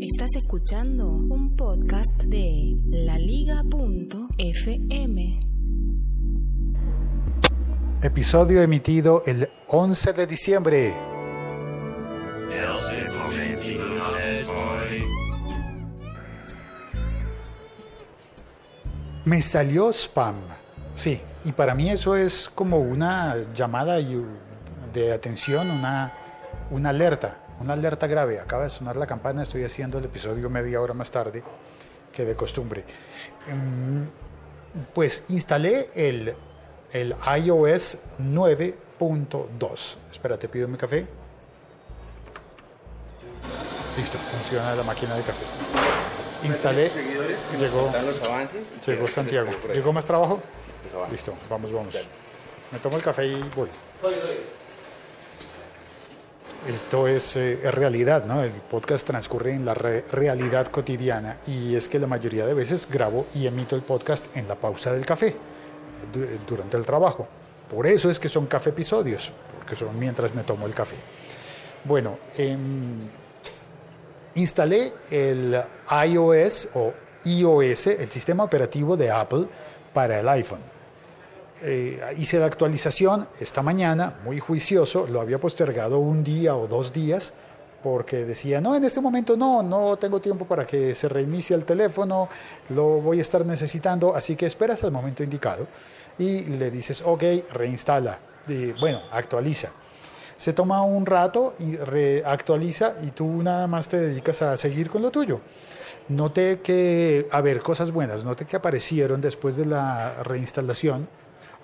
Estás escuchando un podcast de laliga.fm. Episodio emitido el 11 de diciembre. Me salió spam. Sí, y para mí eso es como una llamada y- de atención, una, una alerta, una alerta grave. Acaba de sonar la campana, estoy haciendo el episodio media hora más tarde que de costumbre. Mm, Pues instalé el, el iOS 9.2. Espera, te pido mi café. Listo, funciona la máquina de café. Instalé, llegó- los avances. Santiago. ¿Llegó más trabajo? Sí, avances. Listo, vamos, vamos. Me tomo el café y voy. Esto es, eh, es realidad, ¿no? El podcast transcurre en la re- realidad cotidiana y es que la mayoría de veces grabo y emito el podcast en la pausa del café, du- durante el trabajo. Por eso es que son café episodios, porque son mientras me tomo el café. Bueno, em, instalé el iOS o iOS, el sistema operativo de Apple para el iPhone. Eh, hice la actualización esta mañana, muy juicioso, lo había postergado un día o dos días porque decía, no, en este momento no, no tengo tiempo para que se reinicie el teléfono, lo voy a estar necesitando, así que esperas al momento indicado y le dices, ok, reinstala, bueno, actualiza. Se toma un rato y reactualiza y tú nada más te dedicas a seguir con lo tuyo. Noté que, a ver, cosas buenas, noté que aparecieron después de la reinstalación,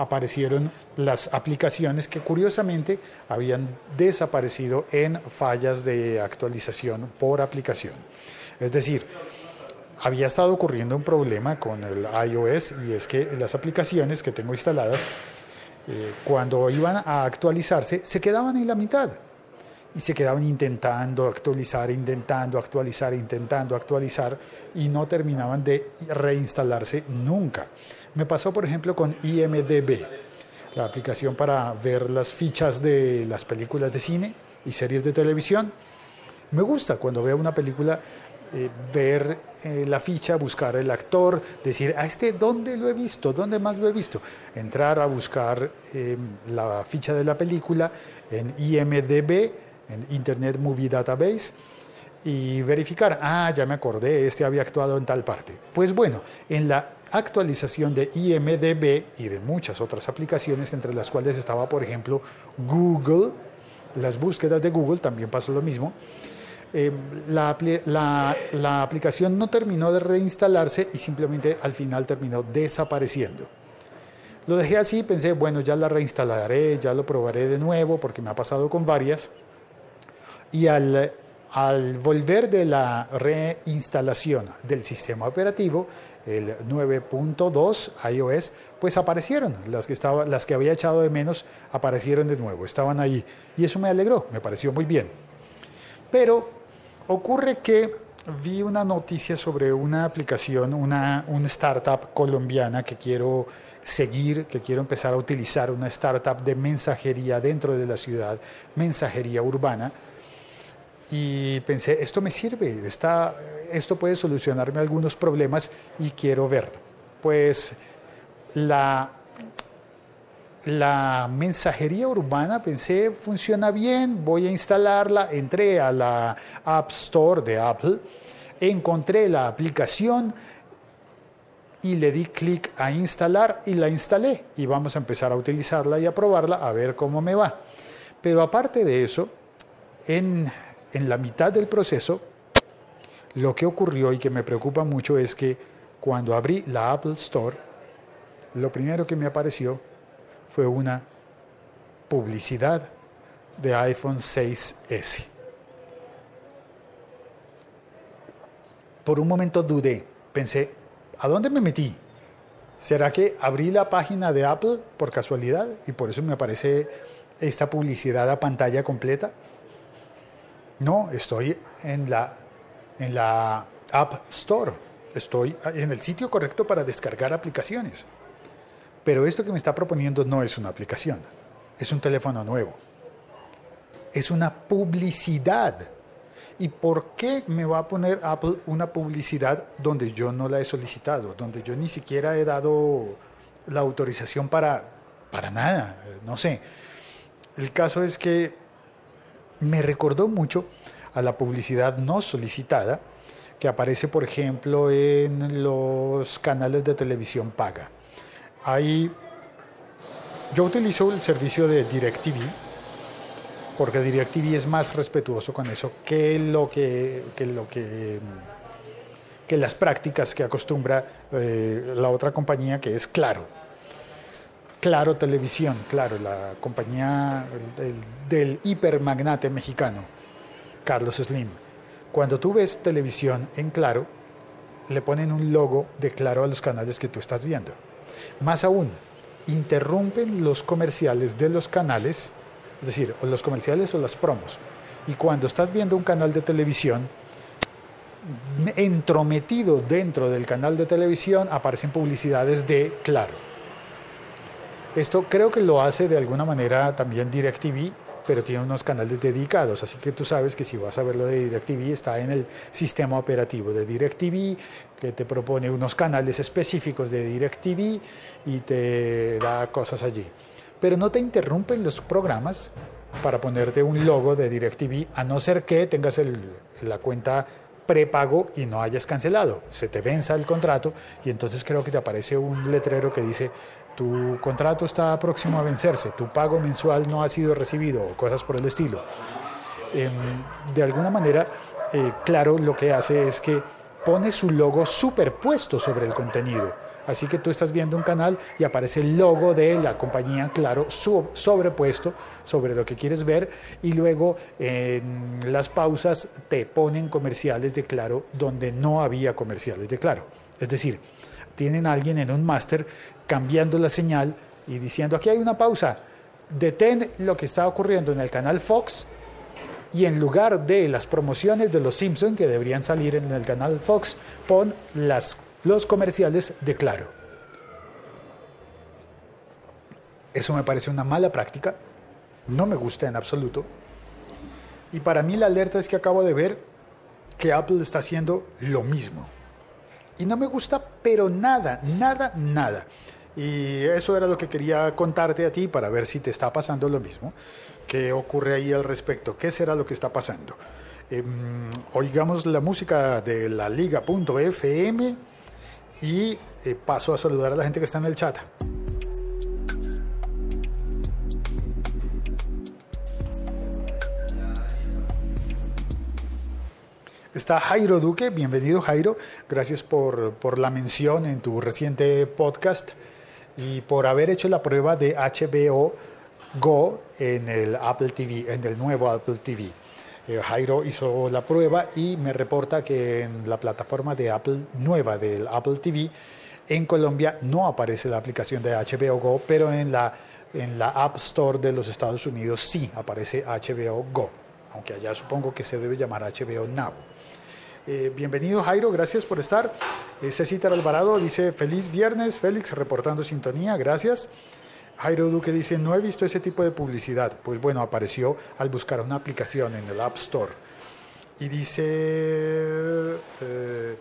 aparecieron las aplicaciones que curiosamente habían desaparecido en fallas de actualización por aplicación. Es decir, había estado ocurriendo un problema con el iOS y es que las aplicaciones que tengo instaladas, eh, cuando iban a actualizarse, se quedaban en la mitad y se quedaban intentando actualizar, intentando actualizar, intentando actualizar y no terminaban de reinstalarse nunca. Me pasó, por ejemplo, con IMDB, la aplicación para ver las fichas de las películas de cine y series de televisión. Me gusta cuando veo una película eh, ver eh, la ficha, buscar el actor, decir, a este, ¿dónde lo he visto? ¿Dónde más lo he visto? Entrar a buscar eh, la ficha de la película en IMDB, en Internet Movie Database, y verificar, ah, ya me acordé, este había actuado en tal parte. Pues bueno, en la actualización de IMDB y de muchas otras aplicaciones, entre las cuales estaba, por ejemplo, Google, las búsquedas de Google, también pasó lo mismo, apli- la- la aplicación no terminó de reinstalarse y simplemente al final terminó desapareciendo. Lo dejé así, pensé, bueno, ya la reinstalaré, ya lo probaré de nuevo, porque me ha pasado con varias. Y al, volver de la reinstalación del sistema operativo, el 9.2 iOS, pues aparecieron, las que, estaba, las que había echado de menos aparecieron de nuevo, estaban ahí. Y eso me alegró, me pareció muy bien. Pero ocurre que vi una noticia sobre una aplicación, una, una startup colombiana que quiero seguir, que quiero empezar a utilizar, una startup de mensajería dentro de la ciudad, mensajería urbana. Y pensé, esto me sirve, está, esto puede solucionarme algunos problemas y quiero ver. Pues la, la mensajería urbana, pensé, funciona bien, voy a instalarla, entré a la App Store de Apple, encontré la aplicación y le di clic a instalar y la instalé y vamos a empezar a utilizarla y a probarla a ver cómo me va. Pero aparte de eso, en, en la mitad del proceso, lo que ocurrió y que me preocupa mucho es que cuando abrí la Apple Store, lo primero que me apareció fue una publicidad de iPhone 6S. Por un momento dudé, pensé, ¿a dónde me metí? ¿Será que abrí la página de Apple por casualidad y por eso me aparece esta publicidad a pantalla completa? No, estoy en la, en la App Store. Estoy en el sitio correcto para descargar aplicaciones. Pero esto que me está proponiendo no es una aplicación, es un teléfono nuevo. Es una publicidad. ¿Y por qué me va a poner Apple una publicidad donde yo no la he solicitado, donde yo ni siquiera he dado la autorización para, para nada? No sé. El caso es que me recordó mucho a la publicidad no solicitada que aparece, por ejemplo, en los canales de televisión paga. Hay, yo utilizo el servicio de DirecTV porque DirecTV es más respetuoso con eso que lo que, lo que, que las prácticas que acostumbra eh, la otra compañía que es Claro. Claro Televisión, claro, la compañía del, hipermagnate mexicano, Carlos Slim. Cuando tú ves televisión en Claro, le ponen un logo de Claro a los canales que tú estás viendo. Más aún, interrumpen los comerciales de los canales es decir, o los comerciales o las promos. Y cuando estás viendo un canal de televisión, entrometido dentro del canal de televisión aparecen publicidades de Claro. Esto creo que lo hace de alguna manera también DirecTV, pero tiene unos canales dedicados, así que tú sabes que si vas a ver lo de DirecTV está en el sistema operativo de DirecTV, que te propone unos canales específicos de DirecTV y te da cosas allí pero no te interrumpen los programas para ponerte un logo de DirecTV, a no ser que tengas la cuenta prepago y no hayas cancelado. Se te venza el contrato y entonces creo que te aparece un letrero que dice tu contrato está próximo a vencerse, tu pago mensual no ha sido recibido o cosas por el estilo. Em, de alguna manera, eh, claro, lo que hace es que pone su logo superpuesto sobre el contenido Así que tú estás viendo un canal y aparece el logo de la compañía, claro, sobrepuesto sobre lo que quieres ver y luego en las pausas te ponen comerciales de Claro donde no había comerciales de Claro. Es decir, tienen a alguien en un máster cambiando la señal y diciendo aquí hay una pausa, detén lo que está ocurriendo en el canal Fox y en lugar de las promociones de los Simpsons que deberían salir en el canal Fox, pon las los comerciales de Claro. Eso me parece una mala práctica, no me gusta en absoluto. Y para mí la alerta es que acabo de ver que Apple está haciendo lo mismo. Y no me gusta, pero nada, nada, nada. Y eso era lo que quería contarte a ti para ver si te está pasando lo mismo. ¿Qué ocurre ahí al respecto? ¿Qué será lo que está pasando? Em, oigamos la música de la liga.fm y eh, paso a saludar a la gente que está en el chat. Está Jairo Duque, bienvenido Jairo, gracias por, por, la mención en tu reciente podcast y por haber hecho la prueba de HBO Go en el Apple TV, en el nuevo Apple TV. Eh, Jairo hizo la prueba y me reporta que en la plataforma de Apple nueva del Apple TV en Colombia no aparece la aplicación de HBO Go, pero en la, en la App Store de los Estados Unidos sí aparece HBO Go, aunque allá supongo que se debe llamar HBO Now. Eh, bienvenido Jairo, gracias por estar. Eh, Cecita Alvarado dice feliz viernes, Félix reportando sintonía, gracias. Jairo Duque dice, no he visto ese tipo de publicidad. Pues bueno, apareció al buscar una aplicación en el App Store. Y dice, eh,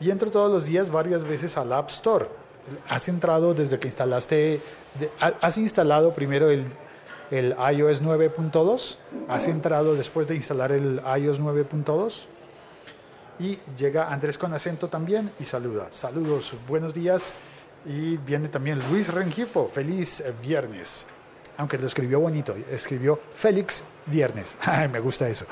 y entro todos los días varias veces al App Store. ¿Has entrado desde que instalaste, has instalado primero el, el iOS 9.2? ¿Has entrado después de instalar el iOS 9.2? Y llega Andrés con acento también y saluda. Saludos, buenos días. Y viene también Luis Rengifo, feliz viernes. Aunque lo escribió bonito, escribió Félix Viernes. me gusta eso.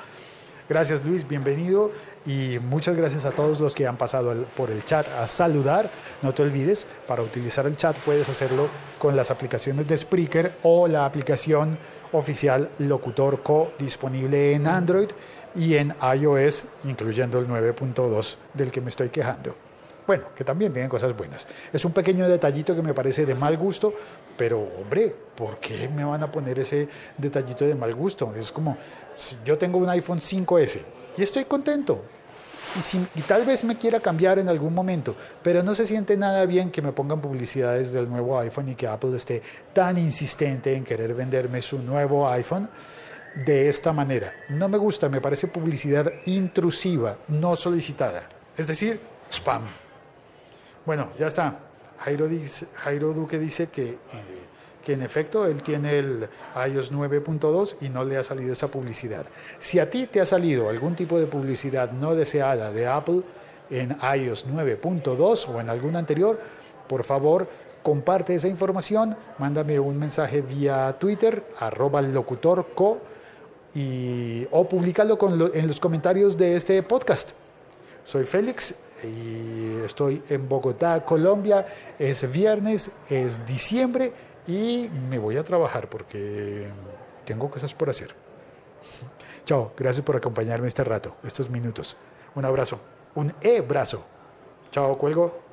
Gracias Luis, bienvenido y muchas gracias a todos los que han pasado por el chat a saludar. No te olvides, para utilizar el chat puedes hacerlo con las aplicaciones de Spreaker o la aplicación oficial Locutor Co disponible en Android y en iOS, incluyendo el 9.2 del que me estoy quejando. Bueno, que también tienen cosas buenas. Es un pequeño detallito que me parece de mal gusto, pero hombre, ¿por qué me van a poner ese detallito de mal gusto? Es como, yo tengo un iPhone 5S y estoy contento. Y, y, tal vez me quiera cambiar en algún momento, pero no se siente nada bien que me pongan publicidades del nuevo iPhone y que Apple esté tan insistente en querer venderme su nuevo iPhone de esta manera. No me gusta, me parece publicidad intrusiva, no solicitada. Es decir, spam. Bueno, ya está. Jairo, Jairo Duque dice que, eh, que en efecto él tiene el iOS 9.2 y no le ha salido esa publicidad. Si a ti te ha salido algún tipo de publicidad no deseada de Apple en iOS 9.2 o en algún anterior, por favor comparte esa información, mándame un mensaje vía Twitter, arroba locutorco, y, o públicalo con en los comentarios de este podcast. Soy Félix y estoy en Bogotá, Colombia. Es viernes, es diciembre y me voy a trabajar porque tengo cosas por hacer. Chao, gracias por acompañarme este rato, estos minutos. Un abrazo, un e-brazo. Chao, cuelgo.